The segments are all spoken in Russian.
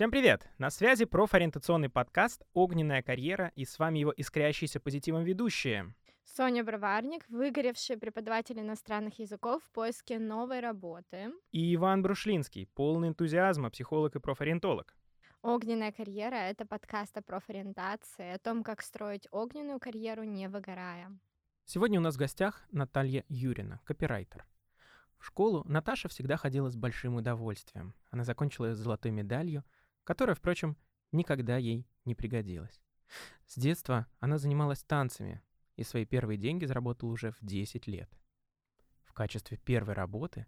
Всем привет! На связи профориентационный подкаст «Огненная карьера» и с вами его искрящиеся позитивом ведущие. Соня Броварник, выгоревший преподаватель иностранных языков в поиске новой работы. И Иван Брушлинский, полный энтузиазма, психолог и профориентолог. «Огненная карьера» — это подкаст о профориентации, о том, как строить огненную карьеру, не выгорая. Сегодня у нас в гостях Наталья Юрина, копирайтер. В школу Наташа всегда ходила с большим удовольствием. Она закончила с золотой медалью — которая, впрочем, никогда ей не пригодилась. С детства она занималась танцами и свои первые деньги заработала уже в 10 лет. В качестве первой работы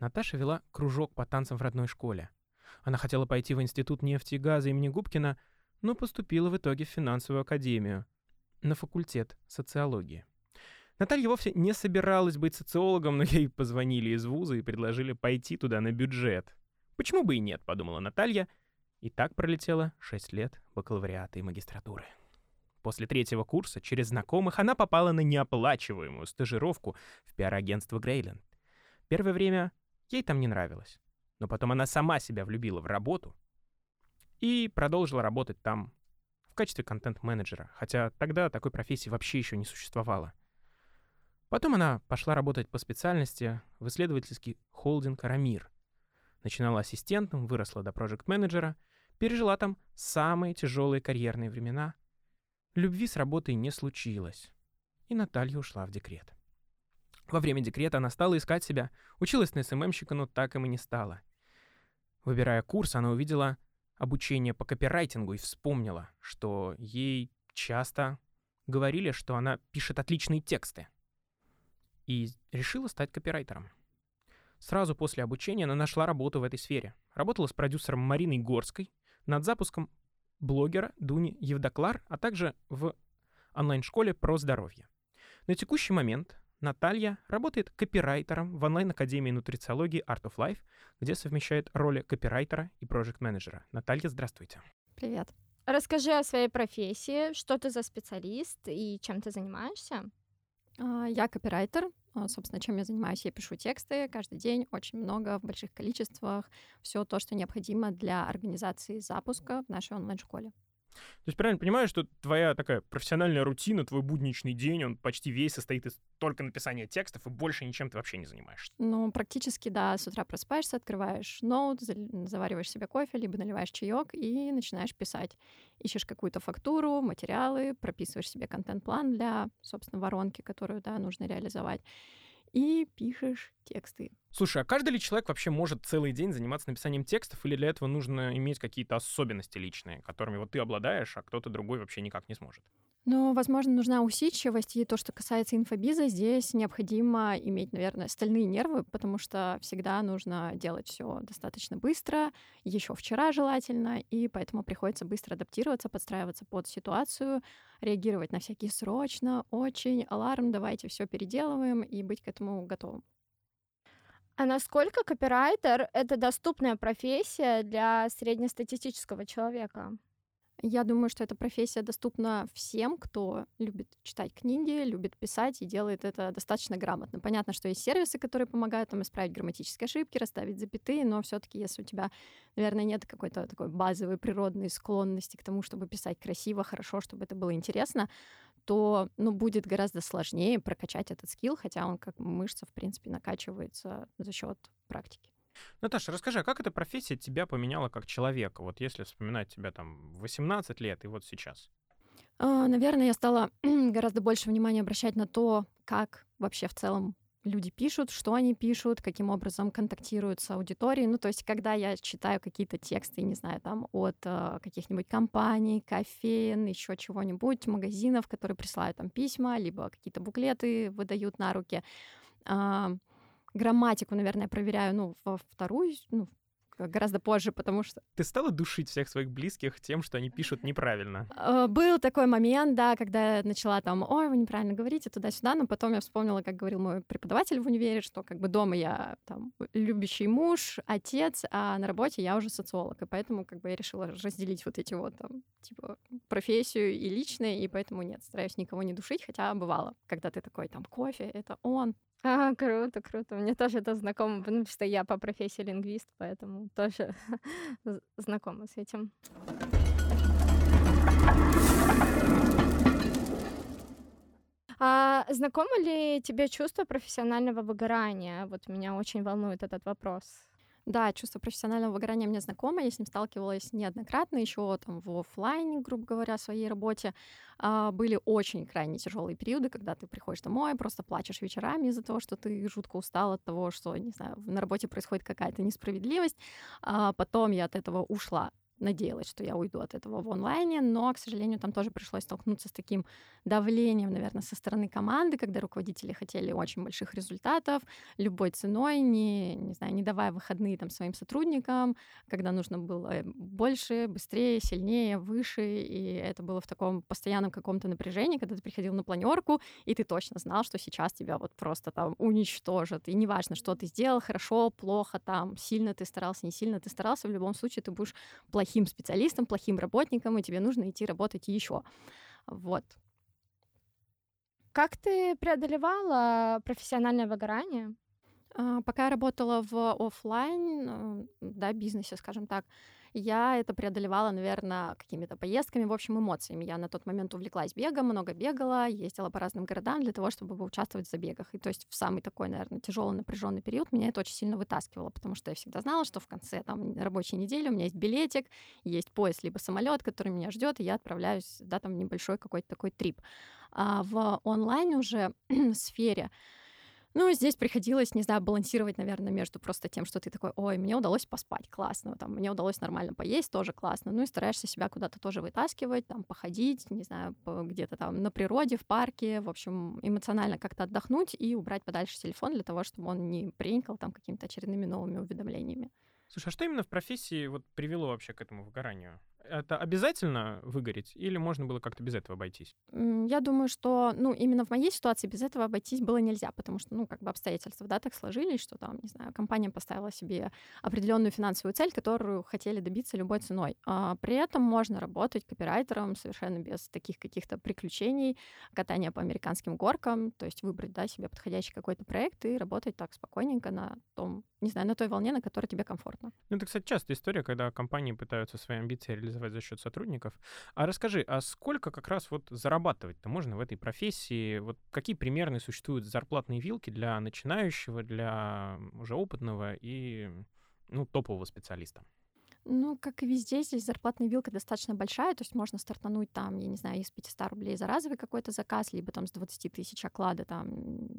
Наташа вела кружок по танцам в родной школе. Она хотела пойти в Институт нефти и газа имени Губкина, но поступила в итоге в финансовую академию на факультет социологии. Наталья вовсе не собиралась быть социологом, но ей позвонили из вуза и предложили пойти туда на бюджет. Почему бы и нет, подумала Наталья — и так пролетело 6 лет бакалавриата и магистратуры. После третьего курса через знакомых она попала на неоплачиваемую стажировку в пиар-агентство Грейленд. Первое время ей там не нравилось, но потом она сама себя влюбила в работу и продолжила работать там в качестве контент-менеджера, хотя тогда такой профессии вообще еще не существовало. Потом она пошла работать по специальности в исследовательский холдинг «Арамир». Начинала ассистентом, выросла до проект-менеджера пережила там самые тяжелые карьерные времена. Любви с работой не случилось, и Наталья ушла в декрет. Во время декрета она стала искать себя, училась на СММщика, но так им и не стала. Выбирая курс, она увидела обучение по копирайтингу и вспомнила, что ей часто говорили, что она пишет отличные тексты. И решила стать копирайтером. Сразу после обучения она нашла работу в этой сфере. Работала с продюсером Мариной Горской — над запуском блогера Дуни Евдоклар, а также в онлайн-школе про здоровье. На текущий момент Наталья работает копирайтером в онлайн-академии нутрициологии Art of Life, где совмещает роли копирайтера и проект-менеджера. Наталья, здравствуйте. Привет. Расскажи о своей профессии, что ты за специалист и чем ты занимаешься? А, я копирайтер, а, собственно, чем я занимаюсь. Я пишу тексты каждый день, очень много, в больших количествах. Все то, что необходимо для организации запуска в нашей онлайн-школе. То есть правильно понимаю, что твоя такая профессиональная рутина, твой будничный день, он почти весь состоит из только написания текстов, и больше ничем ты вообще не занимаешься? Ну, практически, да. С утра просыпаешься, открываешь ноут, завариваешь себе кофе, либо наливаешь чаек и начинаешь писать. Ищешь какую-то фактуру, материалы, прописываешь себе контент-план для, собственно, воронки, которую, да, нужно реализовать и пишешь тексты. Слушай, а каждый ли человек вообще может целый день заниматься написанием текстов, или для этого нужно иметь какие-то особенности личные, которыми вот ты обладаешь, а кто-то другой вообще никак не сможет? Ну, возможно, нужна усидчивость, и то, что касается инфобиза, здесь необходимо иметь, наверное, стальные нервы, потому что всегда нужно делать все достаточно быстро, еще вчера желательно, и поэтому приходится быстро адаптироваться, подстраиваться под ситуацию, реагировать на всякие срочно, очень, аларм, давайте все переделываем и быть к этому готовым. А насколько копирайтер — это доступная профессия для среднестатистического человека? Я думаю, что эта профессия доступна всем, кто любит читать книги, любит писать и делает это достаточно грамотно. Понятно, что есть сервисы, которые помогают там исправить грамматические ошибки, расставить запятые, но все-таки, если у тебя, наверное, нет какой-то такой базовой природной склонности к тому, чтобы писать красиво, хорошо, чтобы это было интересно, то ну, будет гораздо сложнее прокачать этот скилл, хотя он как мышца, в принципе, накачивается за счет практики. Наташа, расскажи, а как эта профессия тебя поменяла как человека? Вот если вспоминать тебя там 18 лет и вот сейчас. А, наверное, я стала гораздо больше внимания обращать на то, как вообще в целом люди пишут, что они пишут, каким образом контактируют с аудиторией. Ну, то есть, когда я читаю какие-то тексты, не знаю, там, от э, каких-нибудь компаний, кофеин, еще чего-нибудь, магазинов, которые присылают там письма, либо какие-то буклеты выдают на руки, э, грамматику, наверное, проверяю, ну, во вторую, ну, гораздо позже, потому что... Ты стала душить всех своих близких тем, что они пишут неправильно? Э, был такой момент, да, когда я начала там, ой, вы неправильно говорите, туда-сюда, но потом я вспомнила, как говорил мой преподаватель в универе, что как бы дома я там любящий муж, отец, а на работе я уже социолог, и поэтому как бы я решила разделить вот эти вот там, типа, профессию и личное, и поэтому нет, стараюсь никого не душить, хотя бывало, когда ты такой, там, кофе, это он, а, круто, круто. Мне тоже это знакомо, потому что я по профессии лингвист, поэтому тоже знакома с этим. А знакомо ли тебе чувство профессионального выгорания? Вот меня очень волнует этот вопрос. Да, чувство профессионального выгорания мне знакомо, я с ним сталкивалась неоднократно, еще там в офлайне, грубо говоря, в своей работе. А, были очень крайне тяжелые периоды, когда ты приходишь домой, просто плачешь вечерами из-за того, что ты жутко устал от того, что, не знаю, на работе происходит какая-то несправедливость. А потом я от этого ушла надеялась, что я уйду от этого в онлайне, но, к сожалению, там тоже пришлось столкнуться с таким давлением, наверное, со стороны команды, когда руководители хотели очень больших результатов любой ценой, не, не знаю, не давая выходные там своим сотрудникам, когда нужно было больше, быстрее, сильнее, выше, и это было в таком постоянном каком-то напряжении, когда ты приходил на планерку, и ты точно знал, что сейчас тебя вот просто там уничтожат, и неважно, что ты сделал, хорошо, плохо, там, сильно ты старался, не сильно ты старался, в любом случае ты будешь плохим специалистом, плохим работником, и тебе нужно идти работать еще. Вот. Как ты преодолевала профессиональное выгорание? А, пока я работала в офлайн, э, да, бизнесе, скажем так, я это преодолевала, наверное, какими-то поездками, в общем, эмоциями. Я на тот момент увлеклась бегом, много бегала, ездила по разным городам для того, чтобы участвовать в забегах. И то есть в самый такой, наверное, тяжелый напряженный период меня это очень сильно вытаскивало, потому что я всегда знала, что в конце там рабочей недели у меня есть билетик, есть поезд либо самолет, который меня ждет, и я отправляюсь, да, там небольшой какой-то такой трип. А в онлайн уже сфере ну, здесь приходилось, не знаю, балансировать, наверное, между просто тем, что ты такой, ой, мне удалось поспать, классно, там, мне удалось нормально поесть, тоже классно, ну и стараешься себя куда-то тоже вытаскивать, там, походить, не знаю, где-то там на природе, в парке, в общем, эмоционально как-то отдохнуть и убрать подальше телефон для того, чтобы он не принкал там какими-то очередными новыми уведомлениями. Слушай, а что именно в профессии вот привело вообще к этому выгоранию? Это обязательно выгореть или можно было как-то без этого обойтись? Я думаю, что, ну, именно в моей ситуации без этого обойтись было нельзя, потому что, ну, как бы обстоятельства, да, так сложились, что там, не знаю, компания поставила себе определенную финансовую цель, которую хотели добиться любой ценой. А при этом можно работать копирайтером совершенно без таких каких-то приключений, катания по американским горкам, то есть выбрать, да, себе подходящий какой-то проект и работать так спокойненько на том, не знаю, на той волне, на которой тебе комфортно. Ну, это, кстати, частая история, когда компании пытаются свои амбиции реализовать за счет сотрудников. А расскажи, а сколько как раз вот зарабатывать-то можно в этой профессии? Вот какие примерные существуют зарплатные вилки для начинающего, для уже опытного и ну, топового специалиста? Ну, как и везде, здесь зарплатная вилка достаточно большая, то есть можно стартануть там, я не знаю, из 500 рублей за разовый какой-то заказ, либо там с 20 тысяч оклада, там,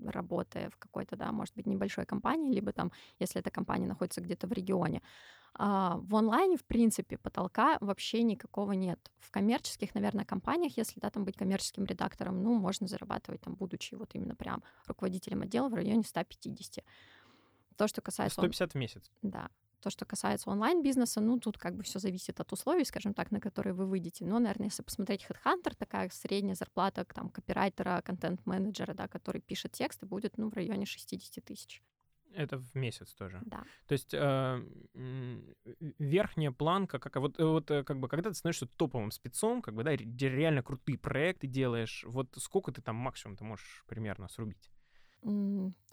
работая в какой-то, да, может быть, небольшой компании, либо там, если эта компания находится где-то в регионе. А в онлайне, в принципе, потолка вообще никакого нет. В коммерческих, наверное, компаниях, если, да, там быть коммерческим редактором, ну, можно зарабатывать там, будучи вот именно прям руководителем отдела в районе 150. То, что касается... 150 в месяц? Да. То, что касается онлайн-бизнеса, ну, тут как бы все зависит от условий, скажем так, на которые вы выйдете. Но, наверное, если посмотреть HeadHunter, такая средняя зарплата там, копирайтера, контент-менеджера, да, который пишет тексты, будет ну, в районе 60 тысяч. Это в месяц тоже. Да. То есть э, верхняя планка, как вот, вот э, как бы, когда ты становишься топовым спецом, как бы, да, реально крутые проекты делаешь, вот сколько ты там максимум ты можешь примерно срубить?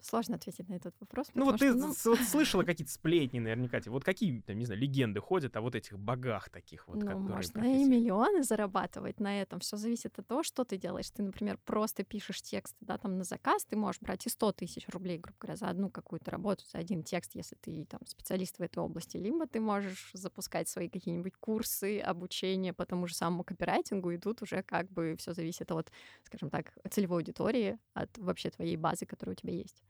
Сложно ответить на этот вопрос. Ну вот ты что, ну... вот слышала какие-то сплетни наверняка. Вот какие, там, не знаю, легенды ходят о вот этих богах таких вот, ну, которые можно профессии. и миллионы зарабатывать на этом. Все зависит от того, что ты делаешь. Ты, например, просто пишешь текст, да, там на заказ, ты можешь брать и 100 тысяч рублей, грубо говоря, за одну какую-то работу, за один текст, если ты там специалист в этой области. Либо ты можешь запускать свои какие-нибудь курсы, обучение по тому же самому копирайтингу, и тут уже как бы все зависит от, скажем так, целевой аудитории, от вообще твоей базы, которая у тебя есть.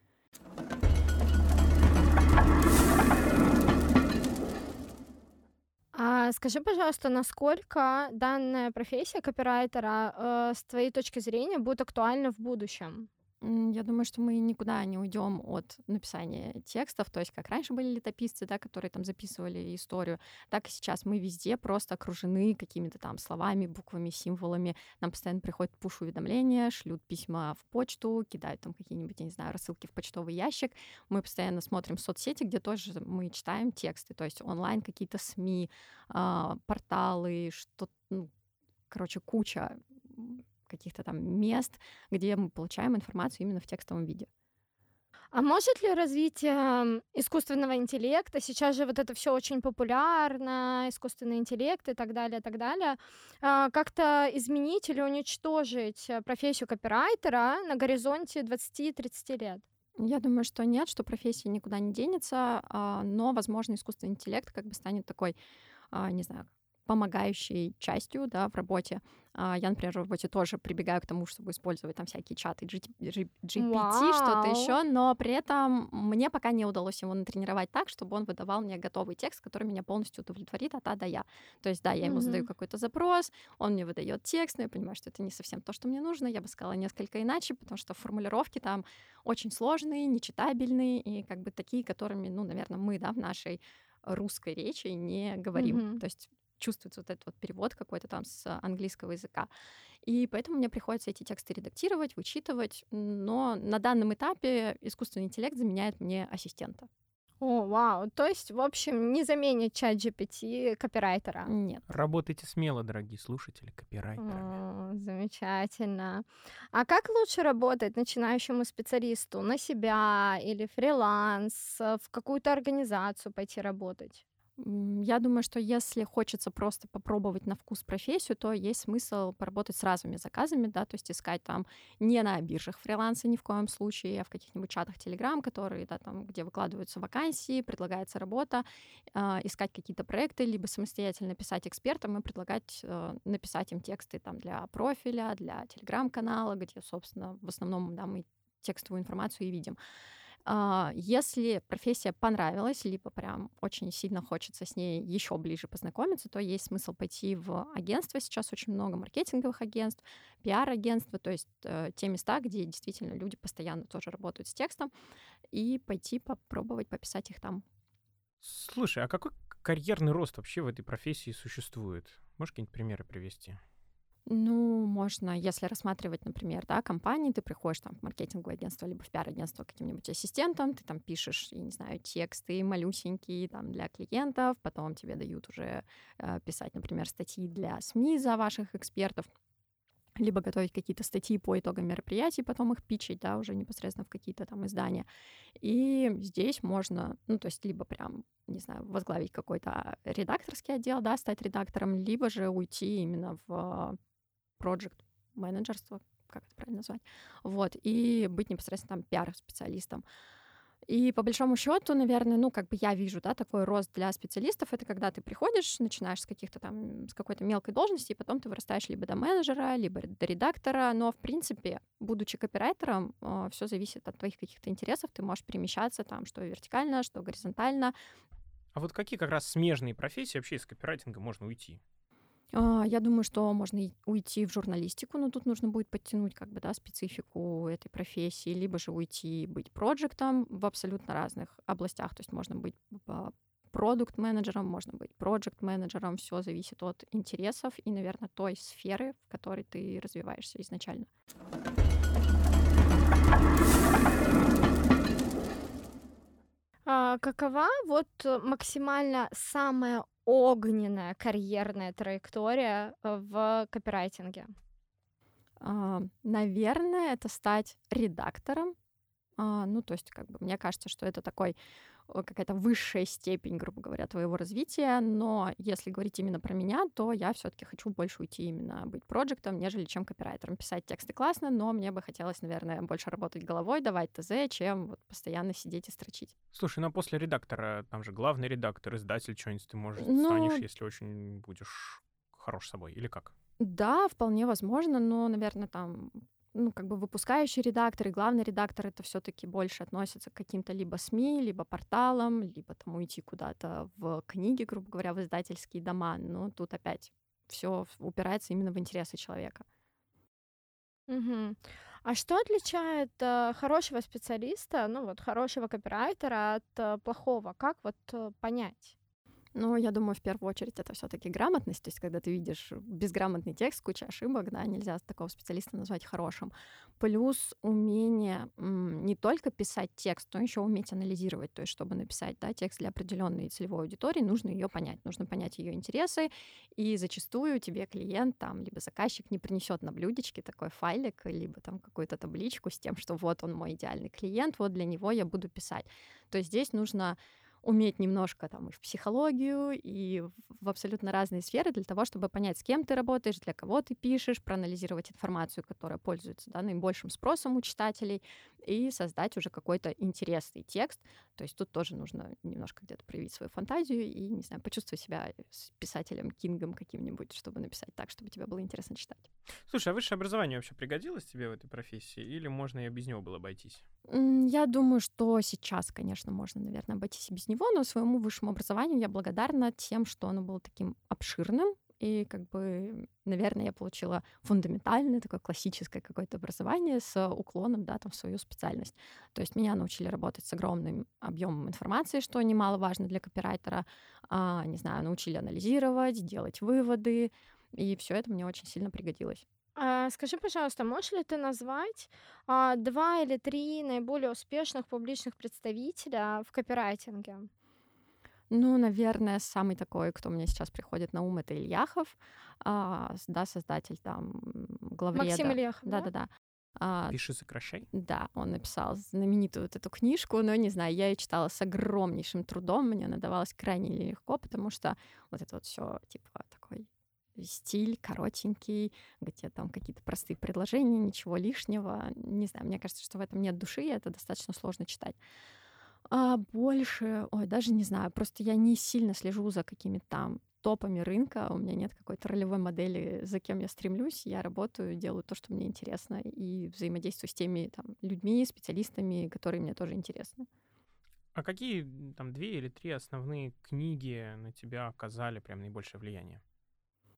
А скажи, пожалуйста, насколько данная профессия копирайтера э, с твоей точки зрения будет актуальна в будущем? Я думаю, что мы никуда не уйдем от написания текстов. То есть, как раньше были летописцы, да, которые там записывали историю, так и сейчас мы везде просто окружены какими-то там словами, буквами, символами. Нам постоянно приходят пуш-уведомления, шлют письма в почту, кидают там какие-нибудь, я не знаю, рассылки в почтовый ящик. Мы постоянно смотрим соцсети, где тоже мы читаем тексты, то есть онлайн какие-то СМИ, э, порталы, что ну, короче, куча каких-то там мест, где мы получаем информацию именно в текстовом виде. А может ли развитие искусственного интеллекта, сейчас же вот это все очень популярно, искусственный интеллект и так далее, так далее, а, как-то изменить или уничтожить э, профессию копирайтера на горизонте 20-30 лет? Я думаю, что нет, что профессия никуда не денется, а, но, возможно, искусственный интеллект как бы станет такой, а, не знаю, помогающей частью да, в работе. А, я, например, в работе тоже прибегаю к тому, чтобы использовать там всякие чаты GPT, что-то еще, но при этом мне пока не удалось его натренировать так, чтобы он выдавал мне готовый текст, который меня полностью удовлетворит от А до Я. То есть, да, я ему mm-hmm. задаю какой-то запрос, он мне выдает текст, но я понимаю, что это не совсем то, что мне нужно. Я бы сказала несколько иначе, потому что формулировки там очень сложные, нечитабельные и как бы такие, которыми, ну, наверное, мы, да, в нашей русской речи не говорим. Mm-hmm. То есть чувствуется вот этот вот перевод какой-то там с английского языка. И поэтому мне приходится эти тексты редактировать, вычитывать, но на данном этапе искусственный интеллект заменяет мне ассистента. О, вау. То есть, в общем, не заменит чат GPT копирайтера. Нет. Работайте смело, дорогие слушатели, копирайтерами. О, замечательно. А как лучше работать начинающему специалисту? На себя или фриланс? В какую-то организацию пойти работать? Я думаю, что если хочется просто попробовать на вкус профессию, то есть смысл поработать с разными заказами, да, то есть искать там не на биржах фриланса ни в коем случае, а в каких-нибудь чатах Telegram, которые, да, там, где выкладываются вакансии, предлагается работа, э, искать какие-то проекты, либо самостоятельно писать экспертам и предлагать э, написать им тексты там для профиля, для Telegram-канала, где, собственно, в основном, да, мы текстовую информацию и видим. А, если профессия понравилась, либо прям очень сильно хочется с ней еще ближе познакомиться, то есть смысл пойти в агентство. Сейчас очень много маркетинговых агентств, пиар-агентства, то есть э, те места, где действительно люди постоянно тоже работают с текстом, и пойти попробовать пописать их там. Слушай, а какой карьерный рост вообще в этой профессии существует? Можешь какие-нибудь примеры привести? Ну, можно, если рассматривать, например, да, компании, ты приходишь там в маркетинговое агентство, либо в пиар-агентство каким-нибудь ассистентом, ты там пишешь, я не знаю, тексты малюсенькие там для клиентов, потом тебе дают уже э, писать, например, статьи для СМИ за ваших экспертов, либо готовить какие-то статьи по итогам мероприятий, потом их пичить, да, уже непосредственно в какие-то там издания. И здесь можно, ну, то есть либо прям, не знаю, возглавить какой-то редакторский отдел, да, стать редактором, либо же уйти именно в project менеджерство, как это правильно назвать, вот, и быть непосредственно там пиар-специалистом. И по большому счету, наверное, ну, как бы я вижу, да, такой рост для специалистов, это когда ты приходишь, начинаешь с каких-то там, с какой-то мелкой должности, и потом ты вырастаешь либо до менеджера, либо до редактора, но, в принципе, будучи копирайтером, э, все зависит от твоих каких-то интересов, ты можешь перемещаться там, что вертикально, что горизонтально. А вот какие как раз смежные профессии вообще из копирайтинга можно уйти? А, я думаю, что можно уйти в журналистику, но тут нужно будет подтянуть как бы, да, специфику этой профессии, либо же уйти быть проектом в абсолютно разных областях. То есть можно быть продукт-менеджером, можно быть проект-менеджером. Все зависит от интересов и, наверное, той сферы, в которой ты развиваешься изначально. А, какова вот максимально самая огненная карьерная траектория э, в копирайтинге? А, наверное, это стать редактором. А, ну, то есть, как бы, мне кажется, что это такой какая-то высшая степень, грубо говоря, твоего развития, но если говорить именно про меня, то я все-таки хочу больше уйти именно быть проектом, нежели чем копирайтером. Писать тексты классно, но мне бы хотелось, наверное, больше работать головой, давать ТЗ, чем вот постоянно сидеть и строчить. Слушай, ну а после редактора, там же главный редактор, издатель, что-нибудь ты, может, ну... станешь, если очень будешь хорош собой, или как? Да, вполне возможно, но, наверное, там ну, как бы выпускающий редактор и главный редактор это все-таки больше относятся к каким-то либо СМИ, либо порталам, либо там уйти куда-то в книги, грубо говоря, в издательские дома. Но тут опять все упирается именно в интересы человека. Угу. А что отличает э, хорошего специалиста, ну вот хорошего копирайтера от э, плохого? Как вот э, понять? Ну, я думаю, в первую очередь это все-таки грамотность. То есть, когда ты видишь безграмотный текст, куча ошибок, да, нельзя такого специалиста назвать хорошим. Плюс умение не только писать текст, но еще уметь анализировать. То есть, чтобы написать да, текст для определенной целевой аудитории, нужно ее понять. Нужно понять ее интересы. И зачастую тебе клиент там, либо заказчик не принесет на блюдечке такой файлик, либо там какую-то табличку с тем, что вот он мой идеальный клиент, вот для него я буду писать. То есть здесь нужно уметь немножко там и в психологию, и в абсолютно разные сферы для того, чтобы понять, с кем ты работаешь, для кого ты пишешь, проанализировать информацию, которая пользуется да, наибольшим спросом у читателей, и создать уже какой-то интересный текст. То есть тут тоже нужно немножко где-то проявить свою фантазию и, не знаю, почувствовать себя с писателем Кингом каким-нибудь, чтобы написать так, чтобы тебе было интересно читать. Слушай, а высшее образование вообще пригодилось тебе в этой профессии, или можно и без него было обойтись? Я думаю, что сейчас, конечно, можно, наверное, обойтись и без него, но своему высшему образованию я благодарна тем, что оно было таким обширным, и как бы, наверное, я получила фундаментальное, такое классическое какое-то образование с уклоном, да, там, в свою специальность. То есть меня научили работать с огромным объемом информации, что немаловажно для копирайтера. А, не знаю, научили анализировать, делать выводы, и все это мне очень сильно пригодилось. А, скажи, пожалуйста, можешь ли ты назвать а, два или три наиболее успешных публичных представителя в копирайтинге? Ну, наверное, самый такой, кто мне сейчас приходит на ум, это Ильяхов, а, да, создатель там главреда. Максим Ильяхов, да? Да-да-да. А, Пиши, сокращай. Да, он написал знаменитую вот эту книжку, но не знаю, я ее читала с огромнейшим трудом, мне она давалась крайне легко, потому что вот это вот все типа стиль коротенький, где там какие-то простые предложения, ничего лишнего. Не знаю, мне кажется, что в этом нет души, и это достаточно сложно читать. А больше, ой, даже не знаю, просто я не сильно слежу за какими-то там топами рынка, у меня нет какой-то ролевой модели, за кем я стремлюсь, я работаю, делаю то, что мне интересно, и взаимодействую с теми там, людьми, специалистами, которые мне тоже интересны. А какие там две или три основные книги на тебя оказали прям наибольшее влияние?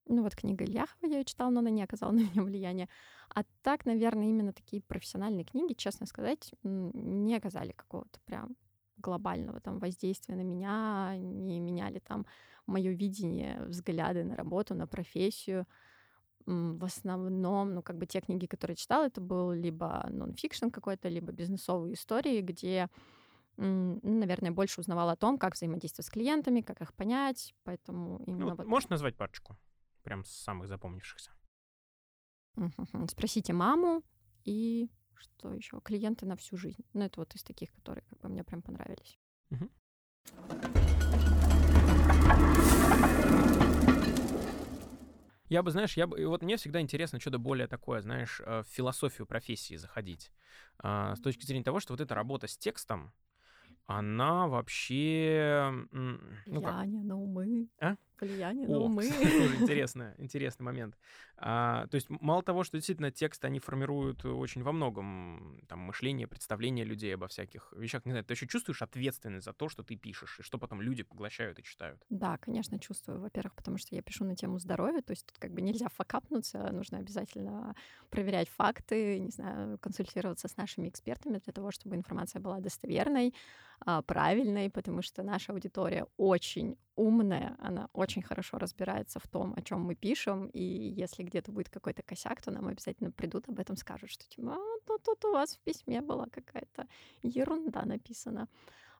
Ну вот книга Ильяхова я ее читала, но она не оказала на меня влияния. А так, наверное, именно такие профессиональные книги, честно сказать, не оказали какого-то прям глобального там воздействия на меня, не меняли там мое видение, взгляды на работу, на профессию. В основном, ну, как бы те книги, которые читала, это был либо нон-фикшн какой-то, либо бизнесовые истории, где, ну, наверное, больше узнавала о том, как взаимодействовать с клиентами, как их понять, поэтому именно ну, вот... Можешь назвать парочку? Прям самых запомнившихся. Спросите маму и что еще? Клиенты на всю жизнь. Ну, это вот из таких, которые как бы мне прям понравились. Угу. Я бы, знаешь, я бы, вот мне всегда интересно что-то более такое, знаешь, э, в философию профессии заходить. А, с точки зрения того, что вот эта работа с текстом, она вообще... Ну, Влияние как? на умы. А? Влияние О, на умы. Тоже интересный, интересный момент. А, то есть мало того, что действительно текст они формируют очень во многом там, мышление, представление людей обо всяких вещах. Не знаю, ты еще чувствуешь ответственность за то, что ты пишешь, и что потом люди поглощают и читают? Да, конечно, чувствую. Во-первых, потому что я пишу на тему здоровья, то есть тут как бы нельзя факапнуться, нужно обязательно проверять факты, не знаю, консультироваться с нашими экспертами для того, чтобы информация была достоверной, а, правильной, потому что наша аудитория очень умная, она очень хорошо разбирается в том, о чем мы пишем, и если где-то будет какой-то косяк, то нам обязательно придут, об этом скажут, что типа, а, ну тут у вас в письме была какая-то ерунда написана.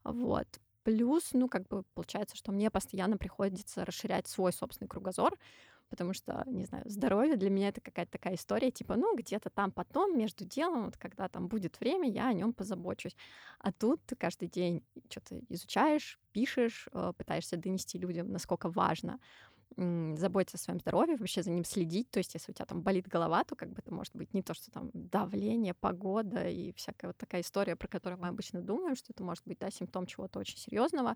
Вот. Плюс, ну, как бы получается, что мне постоянно приходится расширять свой собственный кругозор, потому что, не знаю, здоровье для меня это какая-то такая история, типа, ну, где-то там потом, между делом, вот когда там будет время, я о нем позабочусь. А тут ты каждый день что-то изучаешь, пишешь, э, пытаешься донести людям, насколько важно заботиться о своем здоровье, вообще за ним следить. То есть, если у тебя там болит голова, то как бы это может быть не то, что там давление, погода и всякая вот такая история, про которую мы обычно думаем, что это может быть, да, симптом чего-то очень серьезного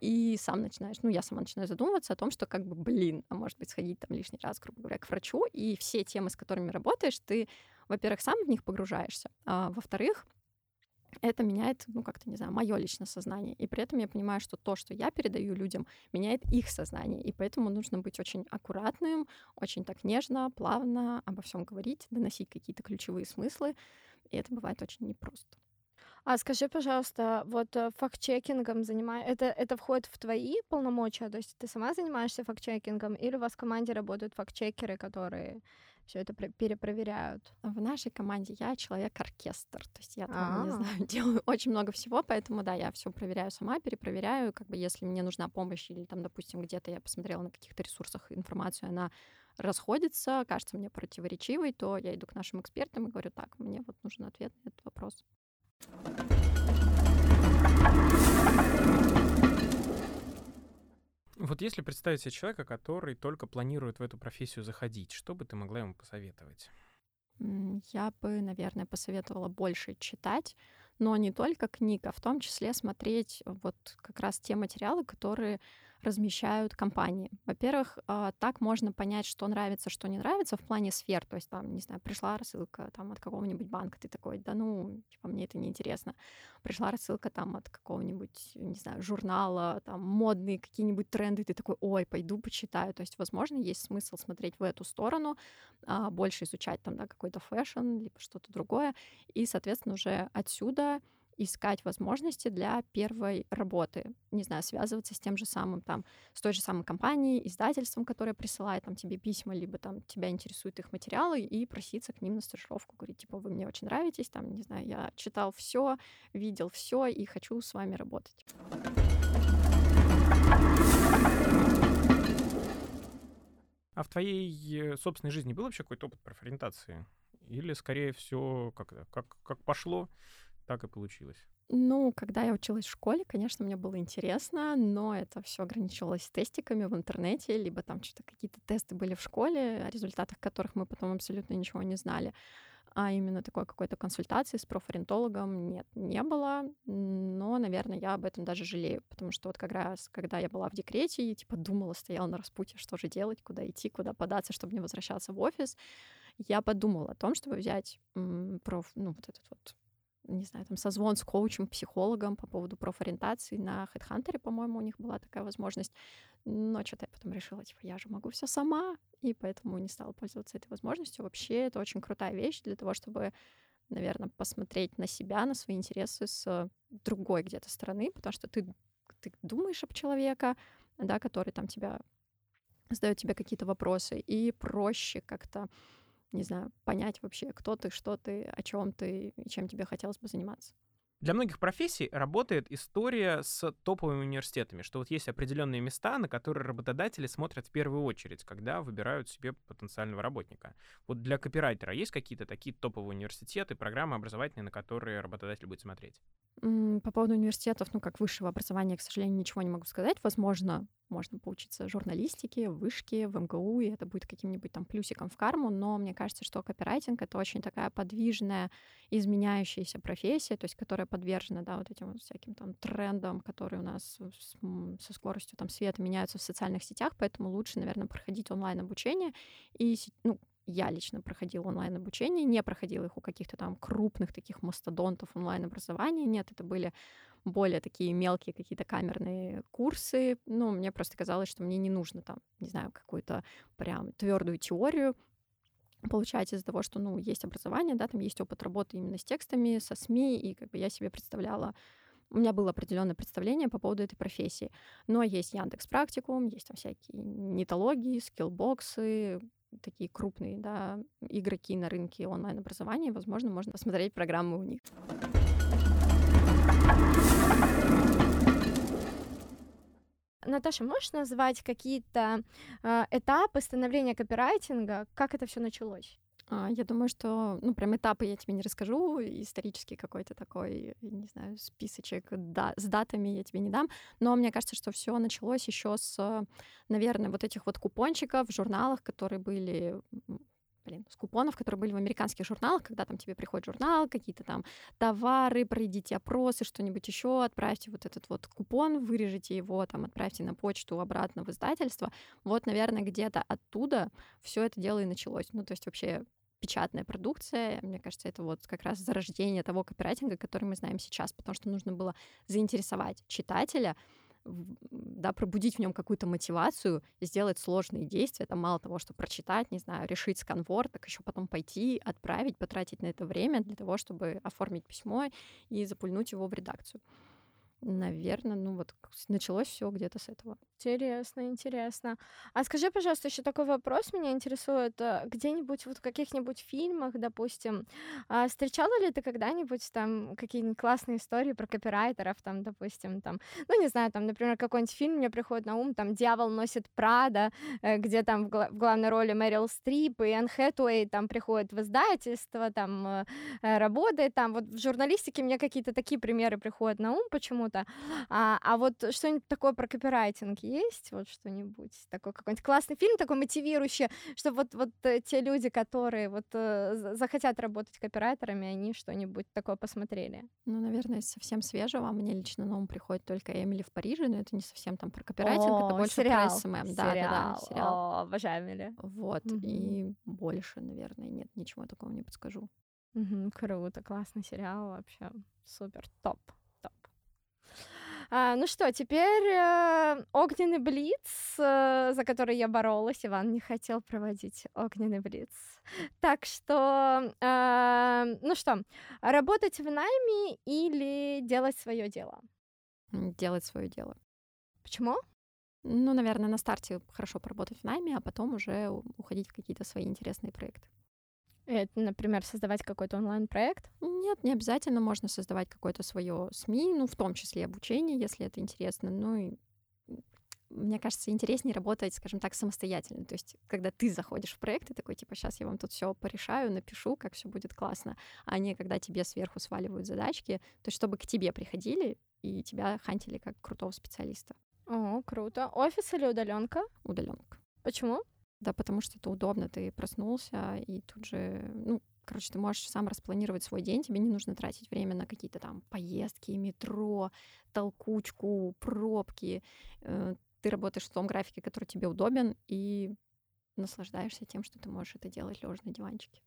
и сам начинаешь, ну, я сама начинаю задумываться о том, что как бы, блин, а может быть, сходить там лишний раз, грубо говоря, к врачу, и все темы, с которыми работаешь, ты, во-первых, сам в них погружаешься, а во-вторых, это меняет, ну, как-то, не знаю, мое личное сознание. И при этом я понимаю, что то, что я передаю людям, меняет их сознание. И поэтому нужно быть очень аккуратным, очень так нежно, плавно обо всем говорить, доносить какие-то ключевые смыслы. И это бывает очень непросто. А скажи, пожалуйста, вот э, факт-чекингом занимаешь... Это, это входит в твои полномочия? То есть ты сама занимаешься факт-чекингом или у вас в команде работают факт-чекеры, которые все это перепроверяют? В нашей команде я человек-оркестр, то есть я там, не а. знаю, делаю очень много всего, поэтому да, я все проверяю сама, перепроверяю, как бы если мне нужна помощь или там, допустим, где-то я посмотрела на каких-то ресурсах информацию, она расходится, кажется мне противоречивой, то я иду к нашим экспертам и говорю, так, мне вот нужен ответ на этот вопрос. Вот если представить себе человека, который только планирует в эту профессию заходить, что бы ты могла ему посоветовать? Я бы, наверное, посоветовала больше читать, но не только книг, а в том числе смотреть вот как раз те материалы, которые размещают компании. Во-первых, а, так можно понять, что нравится, что не нравится в плане сфер. То есть там, не знаю, пришла рассылка там от какого-нибудь банка, ты такой, да ну, типа, мне это не интересно. Пришла рассылка там от какого-нибудь, не знаю, журнала, там модные какие-нибудь тренды, ты такой, ой, пойду почитаю. То есть, возможно, есть смысл смотреть в эту сторону, а, больше изучать там, да, какой-то фэшн, либо что-то другое, и, соответственно, уже отсюда искать возможности для первой работы. Не знаю, связываться с тем же самым, там, с той же самой компанией, издательством, которое присылает там тебе письма, либо там тебя интересуют их материалы, и проситься к ним на стажировку, говорить, типа, вы мне очень нравитесь, там, не знаю, я читал все, видел все и хочу с вами работать. А в твоей э, собственной жизни был вообще какой-то опыт профориентации? Или скорее все как, как, как пошло, так и получилось. Ну, когда я училась в школе, конечно, мне было интересно, но это все ограничивалось тестиками в интернете, либо там что-то какие-то тесты были в школе, о результатах которых мы потом абсолютно ничего не знали. А именно такой какой-то консультации с профориентологом нет, не было. Но, наверное, я об этом даже жалею, потому что вот как раз, когда я была в декрете и типа думала, стояла на распутье, что же делать, куда идти, куда податься, чтобы не возвращаться в офис, я подумала о том, чтобы взять проф, ну, вот этот вот не знаю, там созвон с коучем, психологом по поводу профориентации на HeadHunter, по-моему, у них была такая возможность. Но что-то я потом решила, типа, я же могу все сама, и поэтому не стала пользоваться этой возможностью. Вообще, это очень крутая вещь для того, чтобы наверное, посмотреть на себя, на свои интересы с другой где-то стороны, потому что ты, ты думаешь об человека, да, который там тебя задает тебе какие-то вопросы, и проще как-то не знаю, понять вообще, кто ты, что ты, о чем ты и чем тебе хотелось бы заниматься. Для многих профессий работает история с топовыми университетами, что вот есть определенные места, на которые работодатели смотрят в первую очередь, когда выбирают себе потенциального работника. Вот для копирайтера есть какие-то такие топовые университеты, программы образовательные, на которые работодатель будет смотреть? По поводу университетов, ну, как высшего образования, к сожалению, ничего не могу сказать. Возможно, можно поучиться журналистике, вышке, в МГУ, и это будет каким-нибудь там плюсиком в карму, но мне кажется, что копирайтинг — это очень такая подвижная, изменяющаяся профессия, то есть которая подвержена, да, вот этим вот всяким там трендам, которые у нас со скоростью там света меняются в социальных сетях, поэтому лучше, наверное, проходить онлайн-обучение и, ну, я лично проходила онлайн-обучение, не проходила их у каких-то там крупных таких мастодонтов онлайн-образования, нет, это были более такие мелкие какие-то камерные курсы. Ну, мне просто казалось, что мне не нужно там, не знаю, какую-то прям твердую теорию получать из-за того, что, ну, есть образование, да, там есть опыт работы именно с текстами, со СМИ, и как бы я себе представляла у меня было определенное представление по поводу этой профессии. Но есть Яндекс Практикум, есть там всякие нетологии, скиллбоксы, такие крупные да, игроки на рынке онлайн-образования, возможно, можно посмотреть программы у них. Наташа, можешь назвать какие-то э, этапы становления копирайтинга? Как это все началось? А, я думаю, что, ну, прям этапы я тебе не расскажу, исторический какой-то такой, не знаю, списочек да, с датами я тебе не дам, но мне кажется, что все началось еще с, наверное, вот этих вот купончиков в журналах, которые были блин, с купонов, которые были в американских журналах, когда там тебе приходит журнал, какие-то там товары, пройдите опросы, что-нибудь еще, отправьте вот этот вот купон, вырежите его, там, отправьте на почту обратно в издательство. Вот, наверное, где-то оттуда все это дело и началось. Ну, то есть вообще печатная продукция. Мне кажется, это вот как раз зарождение того копирайтинга, который мы знаем сейчас, потому что нужно было заинтересовать читателя да, пробудить в нем какую-то мотивацию, сделать сложные действия, там мало того, что прочитать, не знаю, решить сканвор, так еще потом пойти, отправить, потратить на это время для того, чтобы оформить письмо и запульнуть его в редакцию. Наверное, ну вот началось все где-то с этого. Интересно, интересно. А скажи, пожалуйста, еще такой вопрос меня интересует. Э, где-нибудь вот в каких-нибудь фильмах, допустим, а, встречала ли ты когда-нибудь там какие-нибудь классные истории про копирайтеров, там, допустим, там, ну, не знаю, там, например, какой-нибудь фильм мне приходит на ум, там, «Дьявол носит Прада», э, где там в, гла- в главной роли Мэрил Стрип и Энн Хэтуэй там приходит в издательство, там, э, работает там. Вот в журналистике мне какие-то такие примеры приходят на ум почему-то. А, а вот что-нибудь такое про копирайтинг есть? Вот что-нибудь такой какой-нибудь классный фильм, такой мотивирующий, чтобы вот, вот э, те люди, которые вот э, захотят работать копирайтерами, они что-нибудь такое посмотрели? Ну, наверное, совсем свежего. Мне лично на ум приходит только Эмили в Париже, но это не совсем там про копирайтинг, О, это больше сериал, про SMM. Да, да, да, сериал. сериал. О, обожаю Эмили. Вот, Мгм. и больше, наверное, нет, ничего такого не подскажу. Круто, классный сериал вообще. Супер, топ. А, ну что, теперь э, огненный блиц, э, за который я боролась. Иван не хотел проводить огненный блиц. Так что, э, ну что, работать в найме или делать свое дело? Делать свое дело. Почему? Ну, наверное, на старте хорошо поработать в найме, а потом уже уходить в какие-то свои интересные проекты. Это, например, создавать какой-то онлайн-проект. Нет, не обязательно можно создавать какое-то свое СМИ, ну, в том числе обучение, если это интересно. Ну и мне кажется, интереснее работать, скажем так, самостоятельно. То есть, когда ты заходишь в проект, ты такой, типа, сейчас я вам тут все порешаю, напишу, как все будет классно, а не когда тебе сверху сваливают задачки, то есть, чтобы к тебе приходили и тебя хантили как крутого специалиста. О, круто. Офис или удаленка? Удаленка. Почему? Да, потому что это удобно, ты проснулся, и тут же, ну, короче, ты можешь сам распланировать свой день, тебе не нужно тратить время на какие-то там поездки, метро, толкучку, пробки. Э, Ты работаешь в том графике, который тебе удобен, и наслаждаешься тем, что ты можешь это делать лежа на диванчике.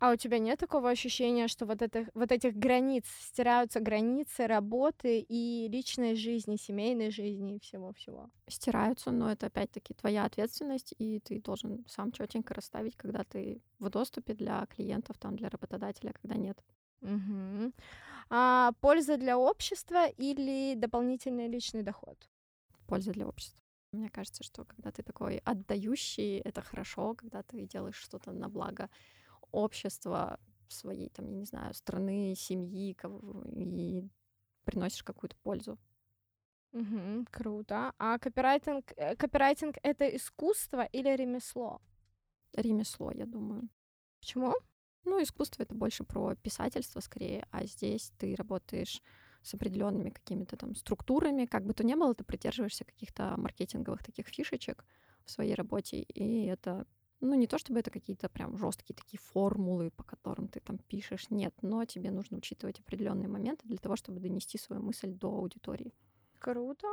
А у тебя нет такого ощущения, что вот, это, вот этих границ, стираются границы работы и личной жизни, семейной жизни и всего-всего? Стираются, но это опять-таки твоя ответственность, и ты должен сам четенько расставить, когда ты в доступе для клиентов, там, для работодателя, когда нет. Мгм. А польза для общества или дополнительный личный доход? польза для общества. Мне кажется, что когда ты такой отдающий, это хорошо, когда ты делаешь что-то на благо общества, своей, там, я не знаю, страны, семьи, кого- и приносишь какую-то пользу. Мгм, круто. А копирайтинг, э, копирайтинг — это искусство или ремесло? Ремесло, я думаю. Почему? Ну, искусство это больше про писательство скорее, а здесь ты работаешь с определенными какими-то там структурами, как бы то ни было, ты придерживаешься каких-то маркетинговых таких фишечек в своей работе, и это ну, не то чтобы это какие-то прям жесткие такие формулы, по которым ты там пишешь, нет, но тебе нужно учитывать определенные моменты для того, чтобы донести свою мысль до аудитории. Круто.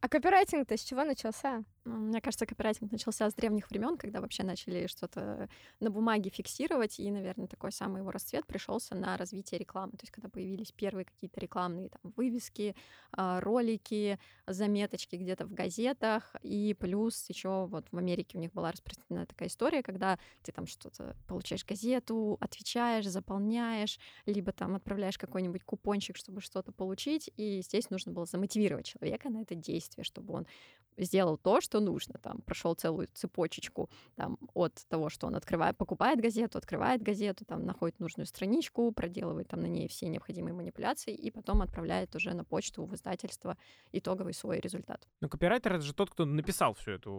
А копирайтинг-то с чего начался? Мне кажется, копирайтинг начался с древних времен, когда вообще начали что-то на бумаге фиксировать, и, наверное, такой самый его расцвет пришелся на развитие рекламы. То есть, когда появились первые какие-то рекламные там, вывески, а, ролики, заметочки где-то в газетах, и плюс еще вот в Америке у них была распространена такая история, когда ты там что-то получаешь газету, отвечаешь, заполняешь, либо там отправляешь какой-нибудь купончик, чтобы что-то получить, и здесь нужно было замотивировать человека на это действие, чтобы он сделал то, что нужно, там, прошел целую цепочечку там, от того, что он открывает, покупает газету, открывает газету, там, находит нужную страничку, проделывает там на ней все необходимые манипуляции и потом отправляет уже на почту в издательство итоговый свой результат. Ну, копирайтер — это же тот, кто написал всю эту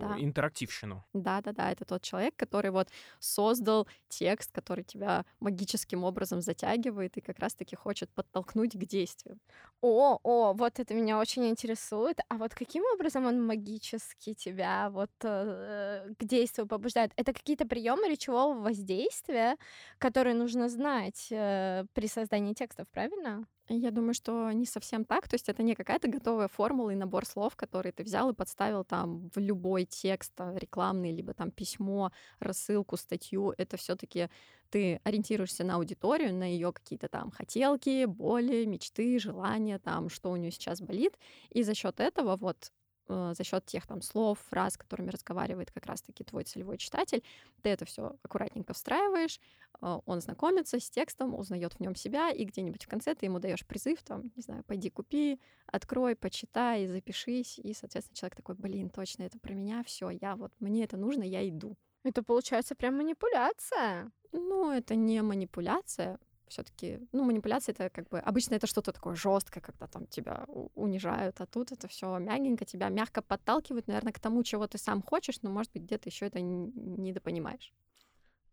Да. интерактивщину. Да-да-да, это тот человек, который вот создал текст, который тебя магическим образом затягивает и как раз-таки хочет подтолкнуть к действию. О, о, вот это меня очень интересует. А вот каким образом образом он магически тебя вот э, к действию побуждает? Это какие-то приемы речевого воздействия, которые нужно знать э, при создании текстов, правильно? Я думаю, что не совсем так. То есть это не какая-то готовая формула и набор слов, который ты взял и подставил там в любой текст а, рекламный, либо там письмо, рассылку, статью. Это все таки ты ориентируешься на аудиторию, на ее какие-то там хотелки, боли, мечты, желания, там, что у нее сейчас болит. И за счет этого вот Э, за счет тех там слов, фраз, которыми разговаривает как раз-таки твой целевой читатель, ты это все аккуратненько встраиваешь, э, он знакомится с текстом, узнает в нем себя, и где-нибудь в конце ты ему даешь призыв, там, не знаю, пойди купи, открой, почитай, запишись, и, соответственно, человек такой, блин, точно, это про меня, все, я вот, мне это нужно, я иду. Это получается прям манипуляция. Ну, это не манипуляция, все-таки, ну, манипуляция это как бы обычно это что-то такое жесткое, когда там тебя унижают, а тут это все мягенько, тебя мягко подталкивают, наверное, к тому, чего ты сам хочешь, но, может быть, где-то еще это недопонимаешь.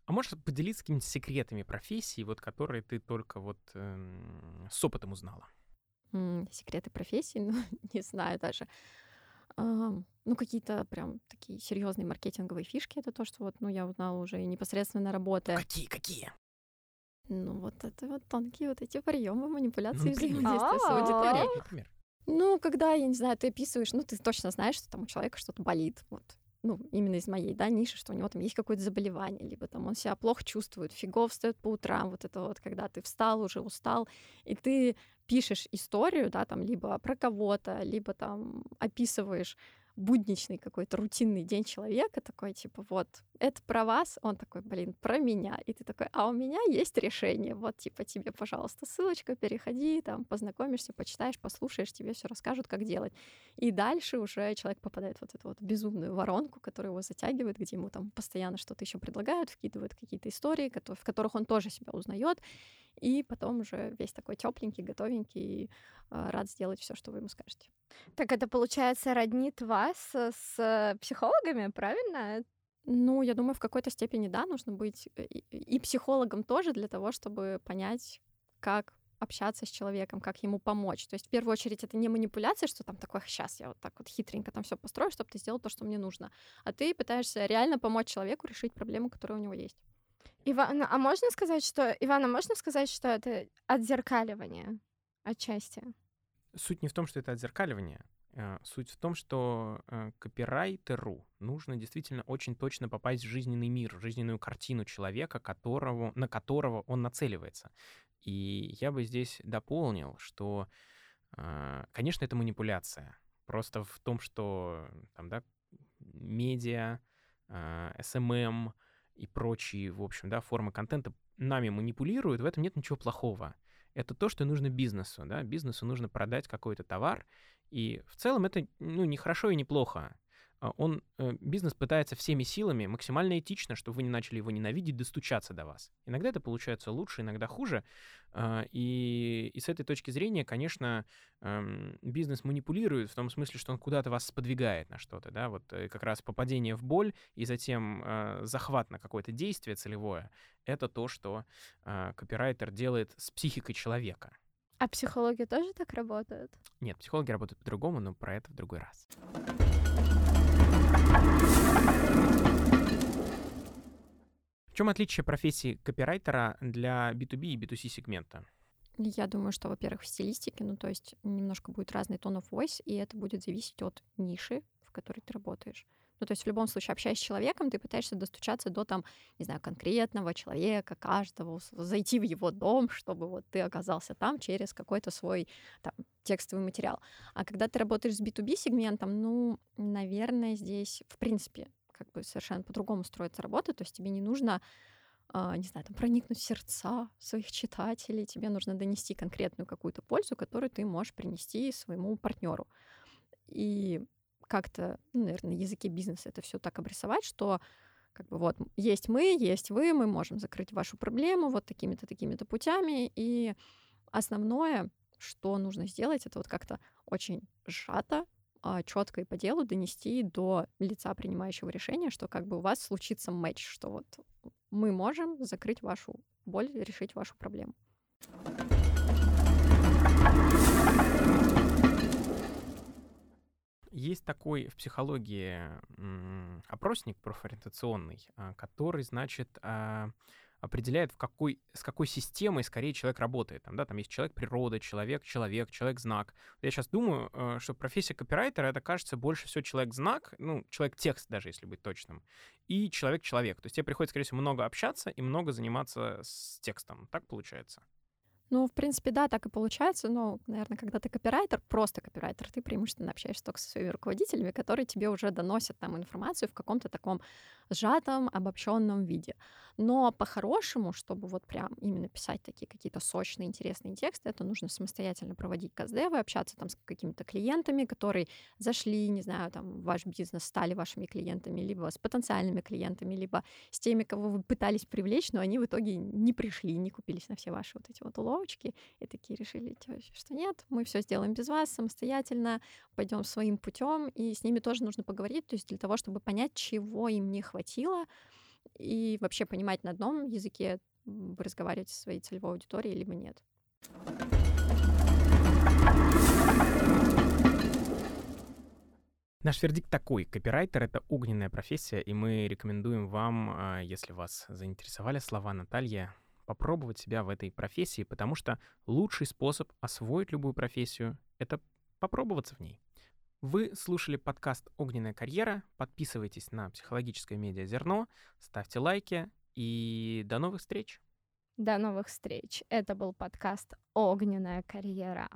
А можешь поделиться какими-то секретами профессии, вот которые ты только вот э, с опытом узнала? М, секреты профессии, ну, не знаю даже. А, ну, какие-то прям такие серьезные маркетинговые фишки, это то, что вот, ну, я узнала уже непосредственно работая. Какие, какие? Ну, вот это вот тонкие вот эти приемы манипуляции ну, взаимодействия с аудиторией. Например. Ну, когда, я не знаю, ты описываешь, ну, ты точно знаешь, что там у человека что-то болит, вот, ну, именно из моей, да, ниши, что у него там есть какое-то заболевание, либо там он себя плохо чувствует, фигов встает по утрам, вот это вот, когда ты встал, уже устал, и ты пишешь историю, да, там, либо про кого-то, либо там описываешь будничный какой-то рутинный день человека, такой, типа, вот, это про вас, он такой, блин, про меня. И ты такой, а у меня есть решение, вот, типа, тебе, пожалуйста, ссылочка, переходи, там, познакомишься, почитаешь, послушаешь, тебе все расскажут, как делать. И дальше уже человек попадает в вот эту вот безумную воронку, которая его затягивает, где ему там постоянно что-то еще предлагают, вкидывают какие-то истории, в которых он тоже себя узнает, и потом уже весь такой тепленький, готовенький, и э, рад сделать все, что вы ему скажете. Так это получается роднит вас с психологами, правильно? Ну, я думаю, в какой-то степени, да, нужно быть э, и психологом тоже для того, чтобы понять, как общаться с человеком, как ему помочь. То есть в первую очередь это не манипуляция, что там такое, сейчас я вот так вот хитренько там все построю, чтобы ты сделал то, что мне нужно. А ты пытаешься реально помочь человеку решить проблему, которая у него есть. Ивана, а можно сказать, что... Ивана, можно сказать, что это отзеркаливание отчасти? Суть не в том, что это отзеркаливание. Э, суть в том, что э, копирайтеру нужно действительно очень точно попасть в жизненный мир, в жизненную картину человека, которого, на которого он нацеливается. И я бы здесь дополнил, что, э, конечно, это манипуляция. Просто в том, что там, да, медиа, SMM и прочие, в общем, да, формы контента нами манипулируют, в этом нет ничего плохого. Это то, что нужно бизнесу, да, бизнесу нужно продать какой-то товар, и в целом это ну, не хорошо и не плохо. А, он, э, бизнес пытается всеми силами максимально этично, чтобы вы не начали его ненавидеть, достучаться до вас. Иногда это получается лучше, иногда хуже. А, и, и с этой точки зрения, конечно, эм, бизнес манипулирует в том смысле, что он куда-то вас сподвигает на что-то, да, вот э, как раз попадение в боль и затем э, захват на какое-то действие целевое, это то, что копирайтер делает с психикой человека. А психологи тоже так работают? Нет, психологи работают по-другому, но про это в другой раз. В чем отличие профессии копирайтера для B2B и B2C сегмента? Я думаю, что, во-первых, в стилистике, ну, то есть немножко будет разный tone of voice, и это будет зависеть от ниши, в которой ты работаешь. Ну, то есть в любом случае, общаясь с человеком, ты пытаешься достучаться до там, не знаю, конкретного человека, каждого, зайти в его дом, чтобы вот ты оказался там через какой-то свой там, текстовый материал. А когда ты работаешь с B2B сегментом, ну, наверное, здесь, в принципе, как бы совершенно по-другому строится работа, то есть тебе не нужно Uh, не знаю, там, проникнуть в сердца своих читателей, тебе нужно донести конкретную какую-то пользу, которую ты можешь принести своему партнеру. И как-то, ну, наверное, на языке бизнеса это все так обрисовать, что как бы вот есть мы, есть вы, мы можем закрыть вашу проблему вот такими-то, такими-то путями. И основное, что нужно сделать, это вот как-то очень сжато, а, четко и по делу донести до лица принимающего решения, что как бы у вас случится матч, что вот мы можем закрыть вашу боль, решить вашу проблему. Есть такой в психологии опросник профориентационный, а, который, значит, а, определяет, в какой, с какой системой скорее человек работает. Там, да, там есть человек природа, человек человек, человек знак. Я сейчас думаю, э, что профессия копирайтера это кажется больше всего человек знак, ну человек текст даже если быть точным, и человек человек. То есть тебе приходится, скорее всего, много общаться и много заниматься с текстом. Так получается? Ну, в принципе, да, так и получается. Но, наверное, когда ты копирайтер, просто копирайтер, ты преимущественно общаешься только со своими руководителями, которые тебе уже доносят там информацию в каком-то таком сжатом, обобщенном виде. Но по-хорошему, чтобы вот прям именно писать такие какие-то сочные, интересные тексты, это нужно самостоятельно проводить каздевы, общаться там с какими-то клиентами, которые зашли, не знаю, там, в ваш бизнес, стали вашими клиентами, либо с потенциальными клиентами, либо с теми, кого вы пытались привлечь, но они в итоге не пришли, не купились на все ваши вот эти вот уловочки, и такие решили, что нет, мы все сделаем без вас, самостоятельно, пойдем своим путем, и с ними тоже нужно поговорить, то есть для того, чтобы понять, чего им не хватило, и вообще понимать на одном языке, вы разговариваете со своей целевой аудиторией, либо нет. Наш вердикт такой. Копирайтер — это огненная профессия, и мы рекомендуем вам, а, если вас заинтересовали слова Натальи, попробовать себя в этой профессии, потому что лучший способ освоить любую профессию — это попробоваться в ней. Вы слушали подкаст «Огненная карьера». Подписывайтесь на психологическое медиа «Зерно», ставьте лайки и до новых встреч. До новых встреч. Это был подкаст «Огненная карьера».